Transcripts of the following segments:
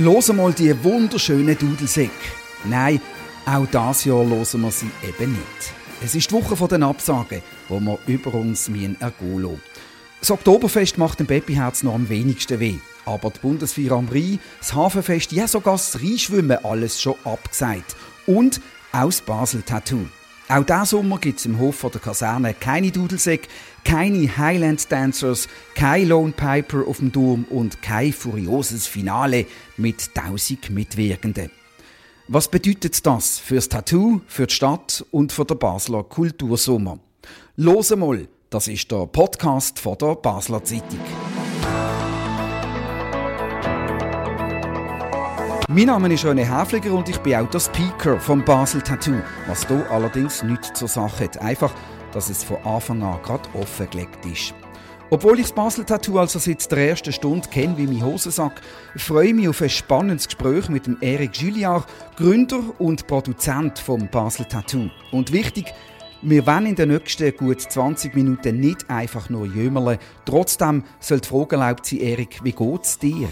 Hören mal die wunderschönen Dudelsäcke. Nein, auch das Jahr hören wir sie eben nicht. Es ist die Woche der Absagen, wo wir über uns ergehen lassen. Das Oktoberfest macht dem Babyherz noch am wenigsten weh. Aber die Bundeswehr am Rhein, das Hafenfest, ja sogar das Rheinschwimmen, alles schon abgesagt. Und auch das Basel-Tattoo. Auch diesen Sommer gibt es im Hof der Kaserne keine Dudelsäcke, keine Highland Dancers, kein Lone Piper auf dem Turm und kein furioses Finale mit tausend Mitwirkenden. Was bedeutet das fürs Tattoo, für die Stadt und für den Basler Kultursommer? Los mal, das ist der Podcast von der Basler Zeitung. Mein Name ist René Häfliger und ich bin auch der Speaker vom Basel Tattoo, was hier allerdings nichts zur Sache hat. Einfach, dass es von Anfang an gerade offengelegt ist. Obwohl ich das Basel Tattoo also seit der ersten Stunde kenne wie mein Hosensack, freue ich mich auf ein spannendes Gespräch mit dem Eric Julliard, Gründer und Produzent vom Basel Tattoo. Und wichtig, wir wollen in den nächsten gut 20 Minuten nicht einfach nur jömerle. Trotzdem soll die Frage erlaubt sein, Erik, wie geht's dir?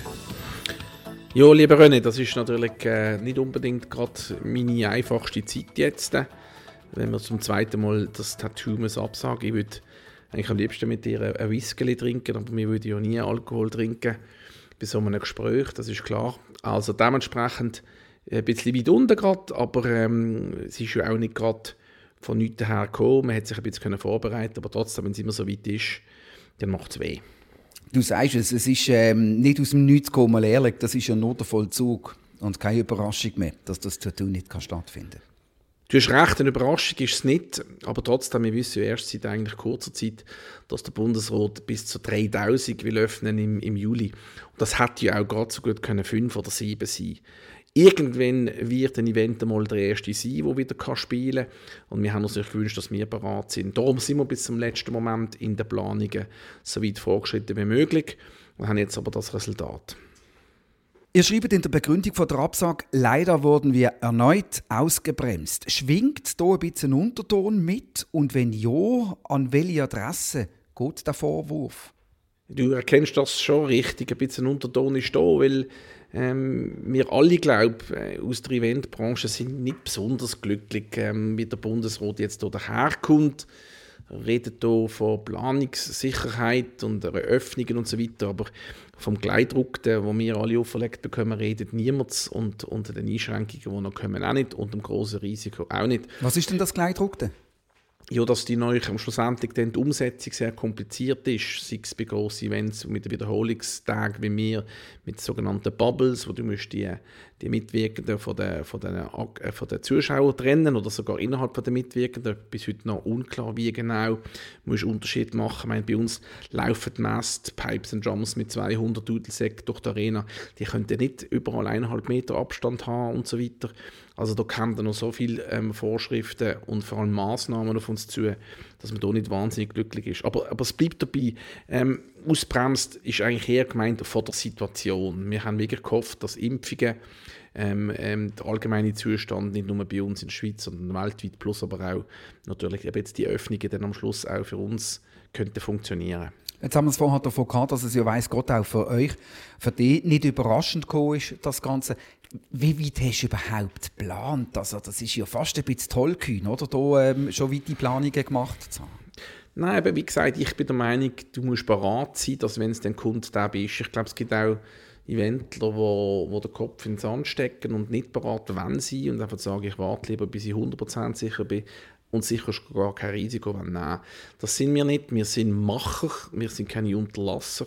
Ja, lieber René, das ist natürlich äh, nicht unbedingt gerade meine einfachste Zeit jetzt, äh, wenn wir zum zweiten Mal das Tattoo muss absagen. Ich würde eigentlich am liebsten mit dir ein Whisky trinken, aber wir würden ja nie Alkohol trinken bei so einem Gespräch, das ist klar. Also dementsprechend ein bisschen weit unten gerade, aber ähm, es ist ja auch nicht gerade von nichts her gekommen. Man hat sich ein bisschen vorbereiten aber trotzdem, wenn es immer so weit ist, dann macht es weh. Du sagst es, es ist ähm, nicht aus dem Nichts gekommen, ehrlich, das ist ja nur der Vollzug und keine Überraschung mehr, dass das Tattoo nicht kann stattfinden kann. Du hast recht, eine Überraschung ist es nicht, aber trotzdem, wir wissen ja erst seit eigentlich kurzer Zeit, dass der Bundesrat bis zu 3000 will öffnen im, im Juli. Und das hätte ja auch gerade so gut können fünf oder sieben sein Irgendwann wird ein Event einmal der erste sein, der wieder spielen kann. Und wir haben uns natürlich gewünscht, dass wir bereit sind. Darum sind wir bis zum letzten Moment in den Planungen so weit vorgeschritten wie möglich und haben jetzt aber das Resultat. Ihr schreibt in der Begründung von der Absage, leider wurden wir erneut ausgebremst. Schwingt da ein bisschen Unterton mit? Und wenn ja, an welche Adresse geht der Vorwurf? Du erkennst das schon richtig, ein bisschen Unterton ist da, weil ähm, wir alle, glaube äh, aus der Eventbranche sind nicht besonders glücklich, ähm, wie der Bundesrat jetzt hier daherkommt. Er redet hier von Planungssicherheit und Eröffnungen und so weiter, aber vom Gleitdruck, den wir alle auferlegt bekommen, redet niemand und unter den Einschränkungen, die noch kommen, auch nicht und dem großen Risiko auch nicht. Was ist denn das Gleitdruck? Ja, dass die neue schlussendlich dann die Umsetzung sehr kompliziert ist, sei es bei grossen Events mit Wiederholungstagen wie wir, mit sogenannten Bubbles, wo du musst die, die Mitwirkenden von den, von, den, äh, von den Zuschauern trennen oder sogar innerhalb den Mitwirkenden, bis heute noch unklar, wie genau, du musst Unterschied machen. Ich meine, bei uns laufen die Mast, Pipes and Drums mit 200 Dudelsäcken durch die Arena, die können nicht überall eineinhalb Meter Abstand haben und so weiter. Also da kommen noch so viele ähm, Vorschriften und vor allem Maßnahmen auf uns zu, dass man da nicht wahnsinnig glücklich ist. Aber, aber es bleibt dabei, ähm, ausbremst ist eigentlich eher gemeint von der Situation. Wir haben wirklich gehofft, dass Impfungen ähm, ähm, der allgemeine Zustand nicht nur bei uns in der Schweiz, sondern weltweit, plus aber auch natürlich eben jetzt die Öffnungen dann am Schluss auch für uns könnte funktionieren. Jetzt haben wir es vorhin davon gehabt, dass es ja weiss Gott auch für euch, für dich nicht überraschend gekommen ist, das Ganze. Wie weit hast du überhaupt geplant? Also, das ist ja fast ein bisschen tollkühn, oder? Da ähm, schon weite Planungen gemacht zu haben. Nein, aber wie gesagt, ich bin der Meinung, du musst bereit sein, dass wenn es dann kommt, da bist. Ich glaube, es gibt auch Eventler, wo, wo den Kopf ins Sand stecken und nicht bereit wenn sie und einfach sagen, ich warte lieber, bis ich 100% sicher bin und sicher gar kein Risiko nehmen. Das sind wir nicht. Wir sind Macher, wir sind keine Unterlasser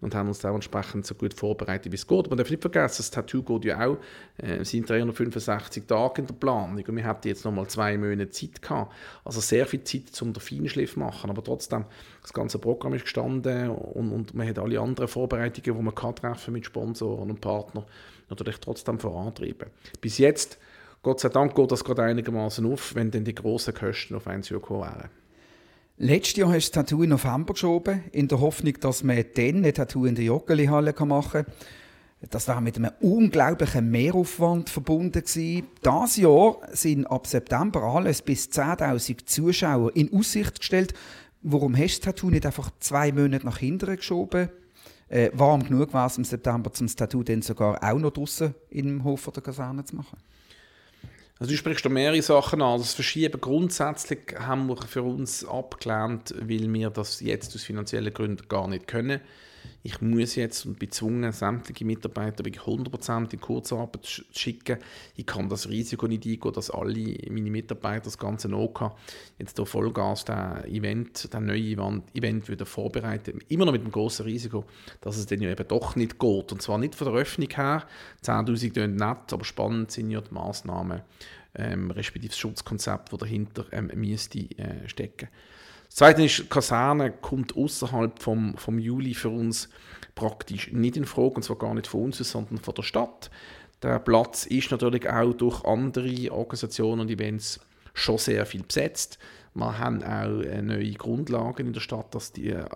und haben uns dementsprechend so gut vorbereitet, wie es geht. Man darf nicht vergessen, das Tattoo geht ja auch, äh, sind 365 Tage in der Planung und wir hatten jetzt noch mal zwei Monate Zeit gehabt. Also sehr viel Zeit, um den Feinschliff zu machen, aber trotzdem, das ganze Programm ist gestanden und, und man hat alle anderen Vorbereitungen, die man kann treffen mit Sponsoren und Partnern, natürlich trotzdem vorantreiben. Bis jetzt, Gott sei Dank, geht das gerade einigermaßen auf, wenn dann die grossen Kosten auf einen zugekommen wären. Letztes Jahr hast du das Tattoo in November geschoben, in der Hoffnung, dass man dann ein Tattoo in der Joggeli-Halle machen kann. Das war mit einem unglaublichen Mehraufwand verbunden. Dieses Jahr sind ab September alles bis 10.000 Zuschauer in Aussicht gestellt. Warum hast du das Tattoo nicht einfach zwei Monate nach hinten geschoben? äh, warm genug war es im September, zum Tattoo dann sogar auch noch draußen im Hof der Kaserne zu machen? Also du sprichst da mehrere Sachen an. Das Verschieben grundsätzlich haben wir für uns abgelehnt, weil wir das jetzt aus finanziellen Gründen gar nicht können ich muss jetzt und bin gezwungen, sämtliche Mitarbeiter wirklich 100% in Kurzarbeit zu schicken. Ich kann das Risiko nicht eingehen, dass alle meine Mitarbeiter das Ganze noch jetzt hier Vollgas das Event, das neue Event wieder vorbereiten. Immer noch mit dem großen Risiko, dass es dann eben doch nicht geht. Und zwar nicht von der Öffnung her. 10'000 tönt nett, aber spannend sind ja die Massnahmen, ähm, respektive das Schutzkonzept, das dahinter ähm, müsste äh, stecken. Das Zweite ist, Kaserne kommt außerhalb vom, vom Juli für uns praktisch nicht in Frage, und zwar gar nicht von uns, sondern von der Stadt. Der Platz ist natürlich auch durch andere Organisationen und Events schon sehr viel besetzt. Wir haben auch äh, neue Grundlagen in der Stadt, dass die äh,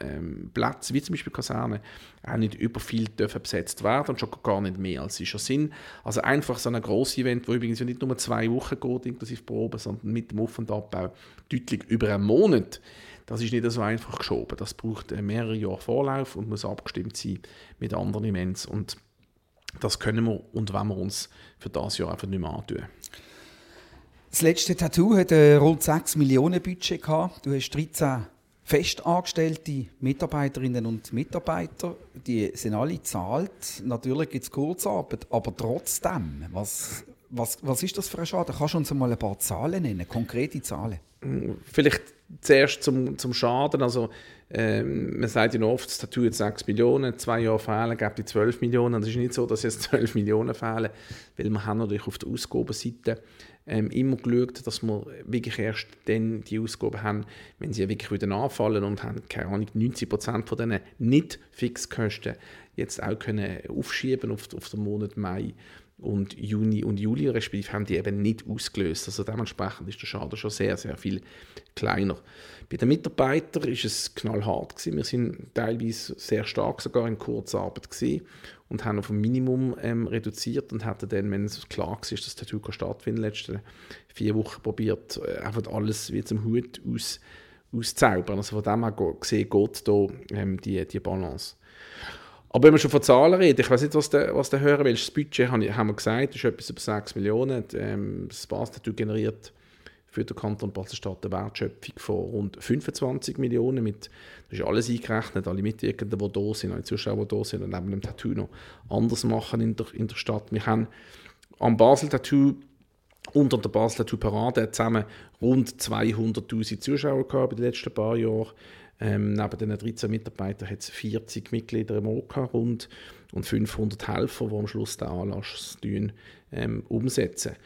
ähm, Plätze, wie zum Beispiel Kaserne, auch nicht über viel dürfen besetzt werden und schon gar nicht mehr als sie schon sind. Also einfach so ein grosses Event, wo übrigens nicht nur zwei Wochen geht, inklusive Proben, sondern mit dem Auf- und Abbau deutlich über einen Monat. Das ist nicht so einfach geschoben. Das braucht äh, mehrere Jahre Vorlauf und muss abgestimmt sein mit anderen Events. Und das können wir und wollen wir uns für das Jahr einfach nicht mehr antun. Das letzte Tattoo hat ein rund 6 Millionen Budget gehabt. Du hast 13 festangestellte Mitarbeiterinnen und Mitarbeiter, die sind alle zahlt. Natürlich gibt es Kurzarbeit, aber trotzdem, was, was, was ist das für ein Schaden? Kannst du uns mal ein paar Zahlen nennen, konkrete Zahlen? Vielleicht zuerst zum, zum Schaden. Also, ähm, man sagt ja oft, das Tattoo jetzt 6 Millionen, zwei Jahre fehlen, gibt die 12 Millionen. Es ist nicht so, dass jetzt 12 Millionen fehlen, weil wir haben natürlich auf der Ausgabenseite ähm, immer geschaut, dass wir wirklich erst dann die Ausgaben haben, wenn sie wirklich wieder anfallen und haben, keine Ahnung, 90 Prozent von diesen Nicht-Fixkosten jetzt auch können aufschieben auf, auf den Monat Mai und Juni und Juli respektive haben die eben nicht ausgelöst. Also dementsprechend ist der Schaden schon sehr, sehr viel kleiner. Bei den Mitarbeitern ist es knallhart gewesen. Wir sind teilweise sehr stark sogar in Kurzarbeit gewesen und haben auf ein Minimum ähm, reduziert und hatten dann, wenn es klar war, dass das Tattoo stattfindet, in den letzten vier Wochen probiert, äh, einfach alles wie zum Hut aus, auszuzaubern. Also von dem her gesehen geht da ähm, die, die Balance. Aber wenn wir schon von Zahlen reden, ich weiß nicht, was der, was der hören will. Das Budget haben, wir gesagt, ist etwas über 6 Millionen. Ähm, das Basketball generiert für den Kanton Basel-Stadt eine Wertschöpfung von rund 25 Millionen. Mit, das ist alles eingerechnet, alle Mitwirkenden, die da sind, alle Zuschauer, die da sind und neben dem Tattoo noch anders machen in der, in der Stadt. Wir haben am Basel-Tattoo an der Basel Tattoo Parade zusammen rund 200'000 Zuschauer gehabt in den letzten paar Jahren. Ähm, neben den 13 Mitarbeitern hat es 40 Mitglieder im OK rund und 500 Helfer, die am Schluss den Anlass ähm, umsetzen.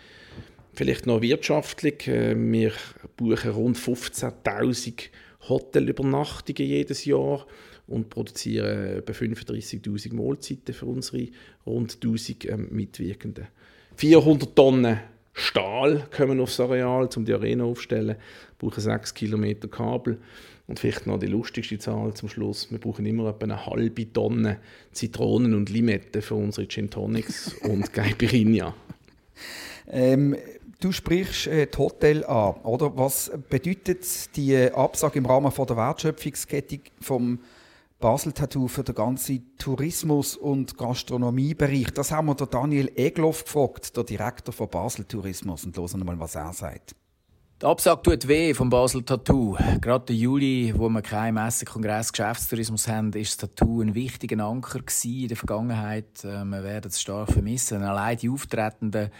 Vielleicht noch wirtschaftlich. Äh, wir buchen rund 15.000 Hotelübernachtungen jedes Jahr und produzieren etwa 35.000 Mahlzeiten für unsere rund 1.000 ähm, Mitwirkenden. 400 Tonnen Stahl kommen aufs Areal, um die Arena aufzustellen. Wir brauchen 6 Kilometer Kabel. Und vielleicht noch die lustigste Zahl zum Schluss. Wir brauchen immer etwa eine halbe Tonne Zitronen und Limetten für unsere Gin Tonics und Caipirinha. Ähm, du sprichst äh, das Hotel an, oder? Was bedeutet die Absage im Rahmen von der Wertschöpfungskette vom Basel-Tattoo für den ganzen Tourismus- und Gastronomiebereich? Das haben wir der Daniel Egloff gefragt, der Direktor von Basel Tourismus, und hören mal, was er sagt. Die Absage tut weh vom Basel Tattoo. Gerade im Juli, wo wir keinen Messe, Kongress, Geschäftstourismus haben, ist das Tattoo ein wichtiger Anker in der Vergangenheit. Äh, wir werden es stark vermissen. Allein die auftretenden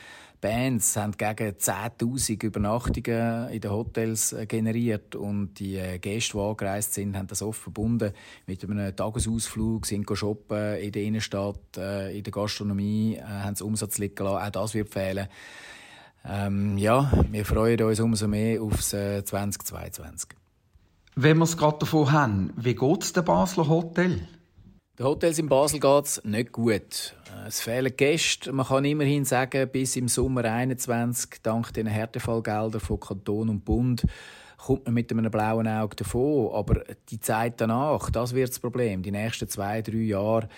Bands haben gegen 10.000 Übernachtungen in den Hotels äh, generiert und die äh, Gäste, die angereist sind, haben das oft verbunden mit einem Tagesausflug, sind shoppen in der Innenstadt, in der Gastronomie, haben sie Umsatz liegen lassen. Auch das wird fehlen. Ähm, ja, wir freuen uns umso mehr aufs äh, 2022. Wenn wir es gerade davon haben, wie geht es dem Basler Hotel? Den Hotels in Basel geht es nicht gut. Äh, es fehlen Gäste. Man kann immerhin sagen, bis im Sommer 2021, dank den Härtefallgeldern von Kanton und Bund, kommt man mit einem blauen Auge davon. Aber die Zeit danach, das wird das Problem. Die nächsten zwei, drei Jahre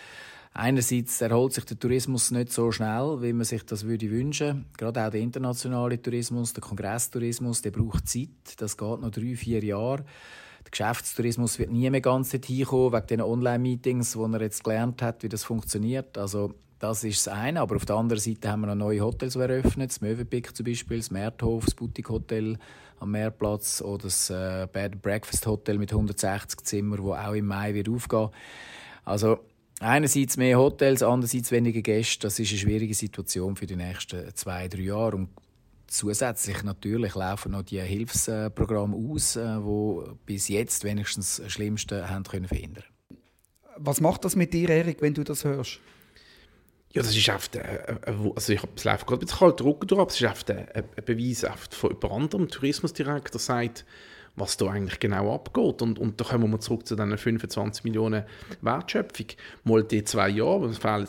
Einerseits erholt sich der Tourismus nicht so schnell, wie man sich das würde wünschen. Gerade auch der internationale Tourismus, der Kongresstourismus, der braucht Zeit. Das geht noch drei, vier Jahre. Der Geschäftstourismus wird nie mehr ganz dorthin kommen, wegen den Online-Meetings, wo er jetzt gelernt hat, wie das funktioniert. Also das ist das eine. Aber auf der anderen Seite haben wir noch neue Hotels eröffnet. Das Möwenpick zum Beispiel, das Märthof, das Boutique Hotel am Meerplatz oder das äh, Bed Breakfast Hotel mit 160 Zimmern, wo auch im Mai wird aufgehen. Also einerseits mehr Hotels, andererseits weniger Gäste. Das ist eine schwierige Situation für die nächsten zwei, drei Jahre. Und zusätzlich natürlich laufen noch die Hilfsprogramme aus, äh, wo bis jetzt wenigstens das Schlimmste haben können verhindern. Was macht das mit dir, Erik, wenn du das hörst? Ja, das ist oft, äh, also ich habe es läuft gerade ein bisschen kalt Rücken durch, aber es ist oft ein, ein Beweis oft von jemand anderem, Tourismusdirektor sagt, was da eigentlich genau abgeht. Und, und da kommen wir zurück zu diesen 25 Millionen Wertschöpfung. Mal die zwei Jahre, fehlen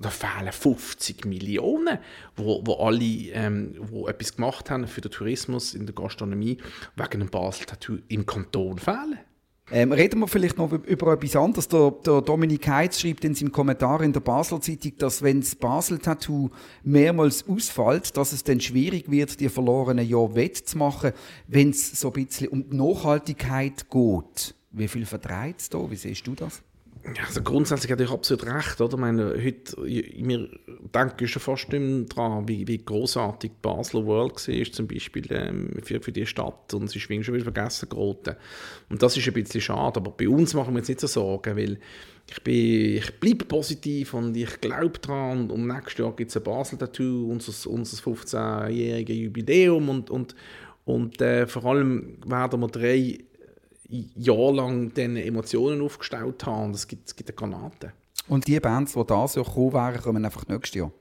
da fehlen 50 Millionen, wo, wo alle ähm, wo etwas gemacht haben für den Tourismus in der Gastronomie wegen dem Basel-Tattoo im Kanton fehlen. Ähm, reden wir vielleicht noch über etwas anderes. Der, der Dominik Heitz schreibt in seinem Kommentar in der Basel Zeitung, dass wenn das Basel-Tattoo mehrmals ausfällt, dass es dann schwierig wird, die verlorenen Jahre wettzumachen, wenn es so ein bisschen um die Nachhaltigkeit geht. Wie viel verdreht es da? Wie siehst du das? Also grundsätzlich hat er absolut recht. Oder? Ich meine, heute, wir denken schon fast nicht daran, wie, wie großartig die Basler World war, zum Beispiel ähm, für, für die Stadt. Und sie ist schon wieder vergessen geraten. Und das ist ein bisschen schade. Aber bei uns machen wir jetzt nicht so Sorgen, weil ich, ich bleibe positiv und ich glaube daran. Und nächstes Jahr gibt es ein Basel-Tattoo, unser, unser 15-jähriges Jubiläum. Und, und, und äh, vor allem werden wir drei jahrelang diese Emotionen aufgestellt haben. Es gibt, es gibt eine Granate. Und die Bands, die da so kommen kommen einfach nächstes Jahr?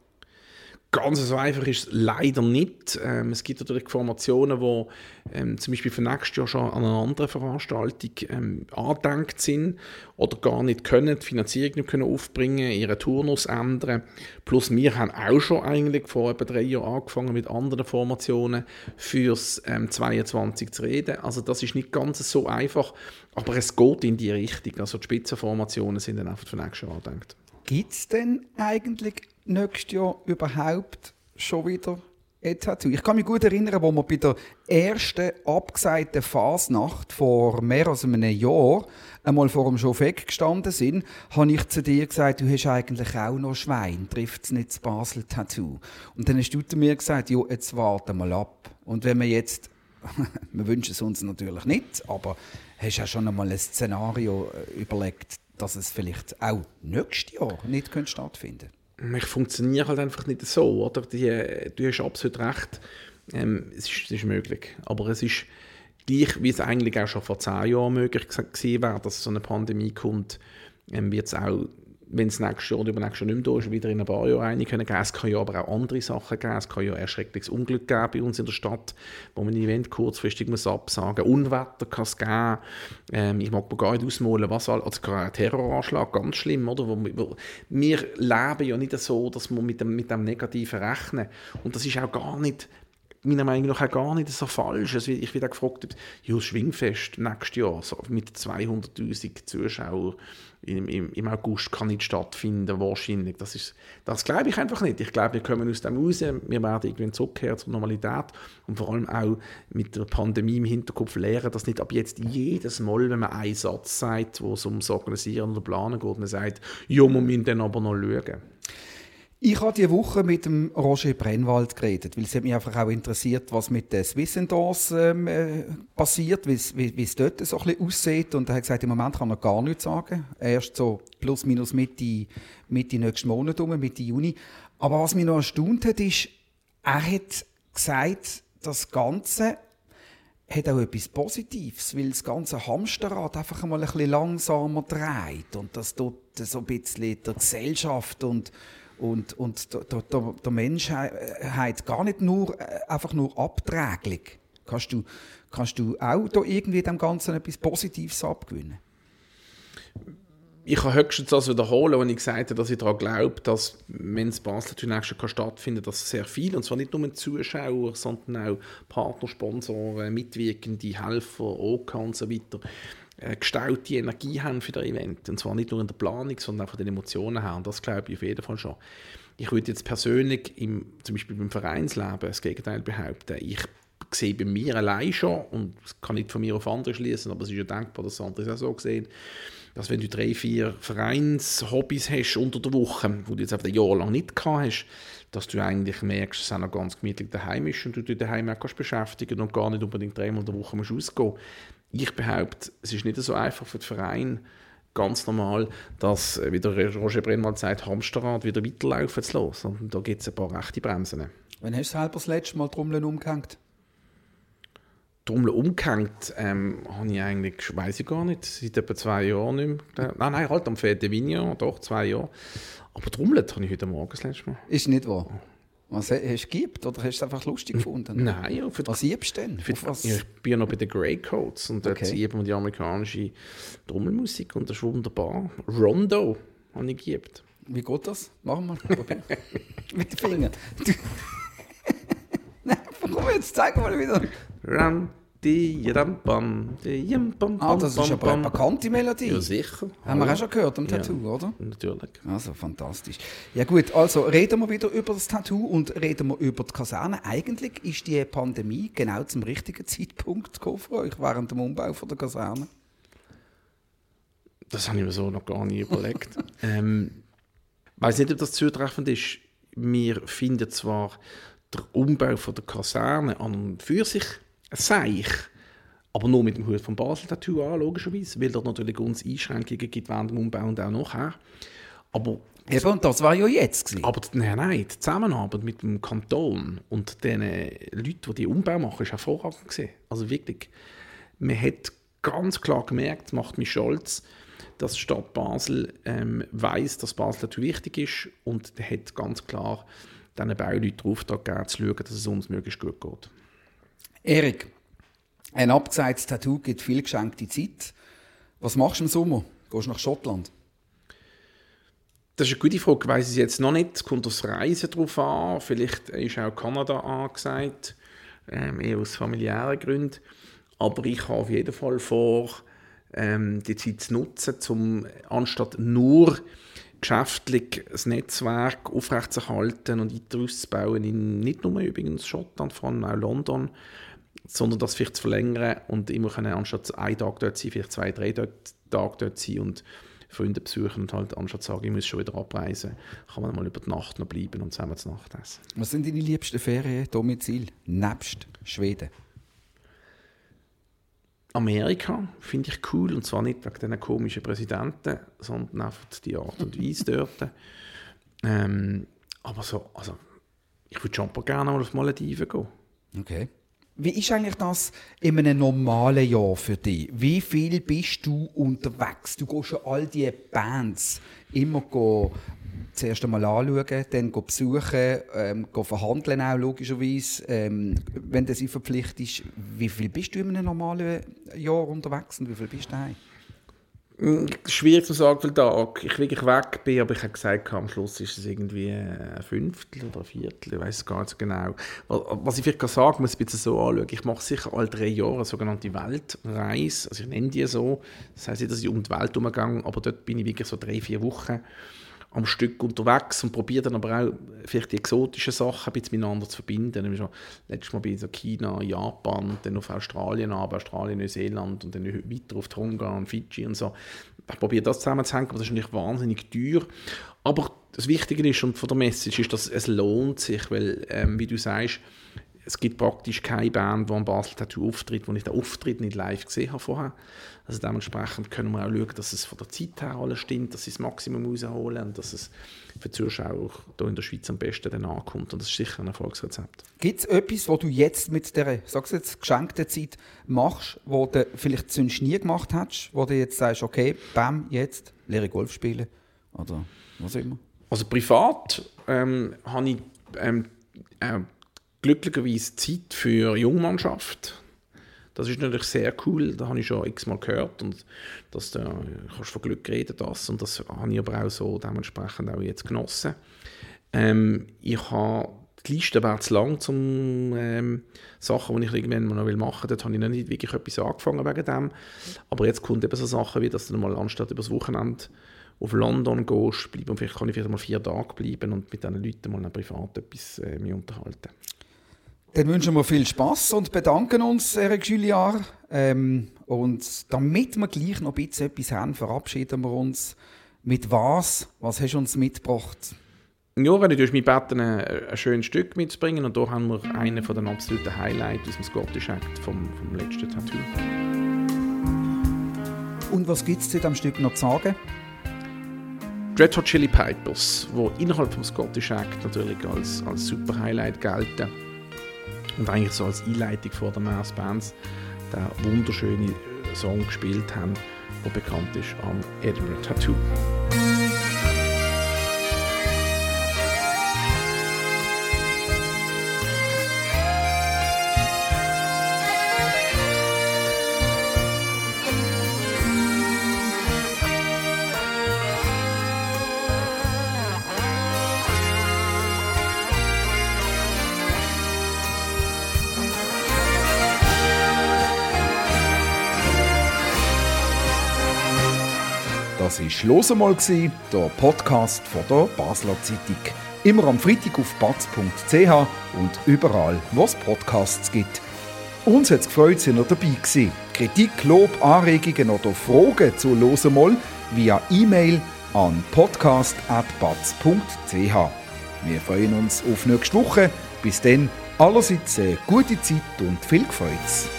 Ganz so einfach ist es leider nicht. Ähm, es gibt natürlich Formationen, die ähm, zum Beispiel für nächstes Jahr schon an einer anderen Veranstaltung ähm, angedenkt sind oder gar nicht können, die Finanzierung nicht können aufbringen, ihre Turnus ändern. Plus wir haben auch schon eigentlich vor etwa drei Jahren angefangen mit anderen Formationen fürs ähm, 22 zu reden. Also das ist nicht ganz so einfach, aber es geht in die Richtung. Also die Spitzenformationen sind dann einfach für nächstes Jahr angedenkt. Gibt es denn eigentlich nächstes Jahr überhaupt schon wieder Tattoo? Ich kann mich gut erinnern, wo wir bei der ersten abgesagten Fasnacht vor mehr als einem Jahr einmal vor dem Schofeck gestanden sind, habe ich zu dir gesagt, du hast eigentlich auch noch Schwein, trifft es nicht das Basel-Tattoo? Und dann hast du zu mir gesagt, jo, jetzt warte mal ab. Und wenn wir jetzt, wir wünschen es uns natürlich nicht, aber hast ja schon einmal ein Szenario äh, überlegt, dass es vielleicht auch nächstes Jahr nicht stattfinden könnte? ich funktioniere halt einfach nicht so, oder? Die, du hast absolut recht, ähm, es, ist, es, ist, möglich. Aber es ist gleich, wie es eigentlich auch schon vor zehn Jahren möglich gewesen wäre, dass so eine Pandemie kommt, ähm, wird es auch wenn es nächstes Jahr oder übernächstes Jahr nicht mehr da ist, wieder in ein paar Jahren eine können. Es kann ja aber auch andere Sachen geben. Es kann ja erschreckliches Unglück geben bei uns in der Stadt, wo man ein Event kurzfristig muss absagen muss. Unwetter kann es geben. Ähm, ich mag mir gar nicht ausmalen, was all, also ein Terroranschlag, ganz schlimm, oder? Wo, wo, wir leben ja nicht so, dass wir mit dem, mit dem Negativen rechnen. Und das ist auch gar nicht meiner Meinung nach auch gar nicht so falsch. Also ich werde gefragt, ja, Schwingfest nächstes Jahr so mit 200'000 Zuschauern im, im, im, August kann nicht stattfinden, wahrscheinlich. Das, das glaube ich einfach nicht. Ich glaube, wir kommen aus dem raus, wir werden irgendwann zurückkehren zur Normalität und vor allem auch mit der Pandemie im Hinterkopf lernen, dass nicht ab jetzt jedes Mal, wenn man einen Satz sagt, wo es ums Organisieren oder Planen geht, man sagt, ja, wir müssen dann aber noch schauen. Ich habe diese Woche mit dem Roger Brennwald geredet, weil es mich einfach auch interessiert, was mit den Swissendors ähm, äh, passiert, wie es dort so ein bisschen aussieht. Und er hat gesagt, im Moment kann er gar nichts sagen. Erst so plus minus Mitte, Mitte nächsten Monat um, Mitte Juni. Aber was mich noch erstaunt hat, ist, er hat gesagt, das Ganze hat auch etwas Positives, weil das ganze Hamsterrad einfach mal ein bisschen langsamer dreht und das tut so ein bisschen der Gesellschaft und und, und der, der, der Menschheit gar nicht nur, äh, einfach nur abträglich. Kannst du, kannst du auch da irgendwie dem Ganzen etwas Positives abgewinnen? ich kann höchstens das wiederholen, wenn ich gesagt habe, dass ich daran glaube, dass, wenn das Basel nächstes Jahr stattfindet, dass sehr viel, und zwar nicht nur Zuschauer, sondern auch Partner, Sponsoren, Mitwirkende, Helfer, OK und so weiter, äh, gestaute Energie haben für das Event. Und zwar nicht nur in der Planung, sondern auch von den Emotionen her. Und das glaube ich auf jeden Fall schon. Ich würde jetzt persönlich, im, zum Beispiel beim Vereinsleben, das Gegenteil behaupten. Ich sehe bei mir allein schon, und das kann nicht von mir auf andere schließen, aber es ist ja denkbar, dass andere es auch so sehen, dass wenn du drei, vier Vereinshobbys hast unter der Woche, wo du jetzt einfach ein Jahr lang nicht gehabt hast, dass du eigentlich merkst, dass es auch noch ganz gemütlich daheim ist und du dich daheim auch kannst beschäftigen und gar nicht unbedingt dreimal in der Woche musst ausgehen. Ich behaupte, es ist nicht so einfach für den Verein, ganz normal, dass, wie der Roger Brennmann sagt, Hamsterrad wieder weiterlaufen zu lassen. Und da gibt es ein paar rechte Bremsen. Wann hast du selber das letzte Mal Trommeln umgehängt? Trommel umgehängt, ähm, habe ich eigentlich, weiß ich gar nicht, seit etwa zwei Jahren nicht mehr. Nein, nein, halt am Fete Vigna, doch, zwei Jahre. Aber trommelt habe ich heute Morgen das letzte Mal. Ist nicht wahr? Was hast du gibt oder hast du es einfach lustig gefunden? Nein, ja. Für was übst du denn? Für was? Ich bin ja noch bei den Greycoats und dort okay. wir die amerikanische Trommelmusik und das ist wunderbar. Rondo habe ich geübt. Wie geht das? Machen wir. Mit den Fingern. Nein, komm jetzt, zeig mal wieder. Ram, Ah, das ist aber eine bekannte Melodie. Ja, sicher. Haben wir auch schon gehört am Tattoo, ja, oder? Natürlich. Also, fantastisch. Ja gut, also reden wir wieder über das Tattoo und reden wir über die Kaserne. Eigentlich ist die Pandemie genau zum richtigen Zeitpunkt für euch, während dem Umbau von der Kaserne. Das habe ich mir so noch gar nicht überlegt. ähm, ich weiß nicht, ob das zutreffend ist. Wir finden zwar der Umbau von der Kaserne an und für sich seich, aber nur mit dem Hut von Basel Tattoo an, logischerweise, weil dort natürlich uns Einschränkungen gibt während dem Umbau und auch nachher. Aber Eben, und das war ja jetzt. Gewesen. Aber nein, nein, die Zusammenarbeit mit dem Kanton und den Leuten, die die Umbau machen, ist hervorragend gewesen. Also wirklich, man hat ganz klar gemerkt, macht mich stolz, dass die Stadt Basel ähm, weiß, dass Basel Tattoo wichtig ist und hat ganz klar diesen Bauleuten den Auftrag gegeben, zu schauen, dass es uns möglichst gut geht. Erik, ein abgesagtes Tattoo gibt viel geschenkte Zeit. Was machst du im Sommer? Gehst du nach Schottland? Das ist eine gute Frage. Ich weiß es jetzt noch nicht. Es kommt aufs Reisen drauf an. Vielleicht ist auch Kanada angesagt, ähm, eher aus familiären Gründen. Aber ich habe auf jeden Fall vor, ähm, die Zeit zu nutzen, um anstatt nur geschäftlich das Netzwerk aufrechtzuerhalten und weiter auszubauen, in nicht nur übrigens Schottland, vor allem auch London, sondern das vielleicht zu verlängern und immer können, anstatt einen Tag dort sein, vielleicht zwei, drei Tage dort sein und Freunde besuchen und halt anstatt zu sagen, ich muss schon wieder abreisen, kann man mal über die Nacht noch bleiben und zusammen zu Nacht essen. Was sind deine liebsten Ferien, Domizil, nebst Schweden? Amerika finde ich cool und zwar nicht wegen diesen komischen Präsidenten, sondern einfach die Art und Weise dort. Ähm, aber so, also ich würde schon gerne mal auf Malediven gehen. Okay. Wie ist eigentlich das in einem normalen Jahr für dich? Wie viel bist du unterwegs? Du gehst schon all diese Bands immer go, zuerst einmal anschauen, dann go besuchen, ähm, go verhandeln auch logischerweise, ähm, wenn du sie verpflichtest. Wie viel bist du in einem normalen Jahr unterwegs und wie viel bist du daheim? Hm, schwierig zu sagen, weil Tag. Ich wirklich weg bin, aber ich habe gesagt, am Schluss ist es irgendwie ein Fünftel oder ein Viertel, ich weiß es gar nicht so genau. Was ich vielleicht sagen muss, ich bisschen so anschauen, ich mache sicher alle drei Jahre eine sogenannte Weltreise, also ich nenne die so, das heisst nicht, dass ich um die Welt umgegangen aber dort bin ich wirklich so drei, vier Wochen am Stück unterwegs und probiere dann aber auch vielleicht die exotischen Sachen ein bisschen miteinander zu verbinden. Letztes Mal bin ich so China, Japan, dann auf Australien ab, Australien, Neuseeland und dann weiter auf Tonga und Fidschi und so. Ich probiere das zusammenzuhängen, aber das ist natürlich wahnsinnig teuer. Aber das Wichtige ist und von der Message ist, dass es lohnt sich, weil, ähm, wie du sagst, es gibt praktisch keine Band, die am Basel Tattoo auftritt, wo ich den Auftritt nicht live gesehen habe vorher. Also dementsprechend können wir auch schauen, dass es von der Zeit her alles stimmt, dass sie das Maximum rausholen und dass es für die Zuschauer hier in der Schweiz am besten dann ankommt. Und das ist sicher ein Erfolgsrezept. Gibt es etwas, was du jetzt mit der, sagst jetzt, geschenkten Zeit machst, wo du vielleicht sonst nie gemacht hast, wo du jetzt sagst, okay, bam, jetzt lehre Golf spielen oder was immer? Also privat ähm, habe ich ähm, äh, glücklicherweise Zeit für Jungmannschaft das ist natürlich sehr cool, da habe ich schon x-mal gehört und das, da kannst von Glück reden, das und das habe ich aber auch so dementsprechend auch jetzt genossen. Ähm, ich habe die Liste wäre zu lang zum ähm, Sachen, die ich irgendwann noch machen will. Dort habe ich noch nicht wirklich etwas angefangen wegen dem. Aber jetzt kommt eben so Sachen wie, dass du mal anstatt über das Wochenende auf London gehst, bleiben, vielleicht kann ich vielleicht mal vier Tage bleiben und mit diesen Leuten mal privat etwas äh, mich unterhalten. Dann wünschen wir viel Spaß und bedanken uns, Eric Julliard. Ähm, und damit wir gleich noch ein bisschen etwas haben, verabschieden wir uns. Mit was? Was hast du uns mitgebracht? Ja, René, du hast mich gebeten, ein, schönes Stück mitzubringen und da haben wir einen von den absoluten Highlights aus dem Scottish Act vom, vom letzten Tattoo. Und was gibt es zu diesem Stück noch zu sagen? Red Hot Chili Pipers, wo innerhalb vom Scottish Act natürlich als, als super Highlight gelten und eigentlich so als Einleitung vor der Mass Bands den wunderschönen Song gespielt haben, der bekannt ist am Edinburgh Tattoo. «Los einmal», der Podcast von der Basler Zeitung. Immer am Freitag auf batz.ch und überall, wo es Podcasts gibt. Uns hat es gefreut, dass ihr dabei gewesen. Kritik, Lob, Anregungen oder Fragen zu «Los einmal» via E-Mail an podcast.batz.ch. Wir freuen uns auf nächste Woche. Bis dann, allerseits eine gute Zeit und viel Freude.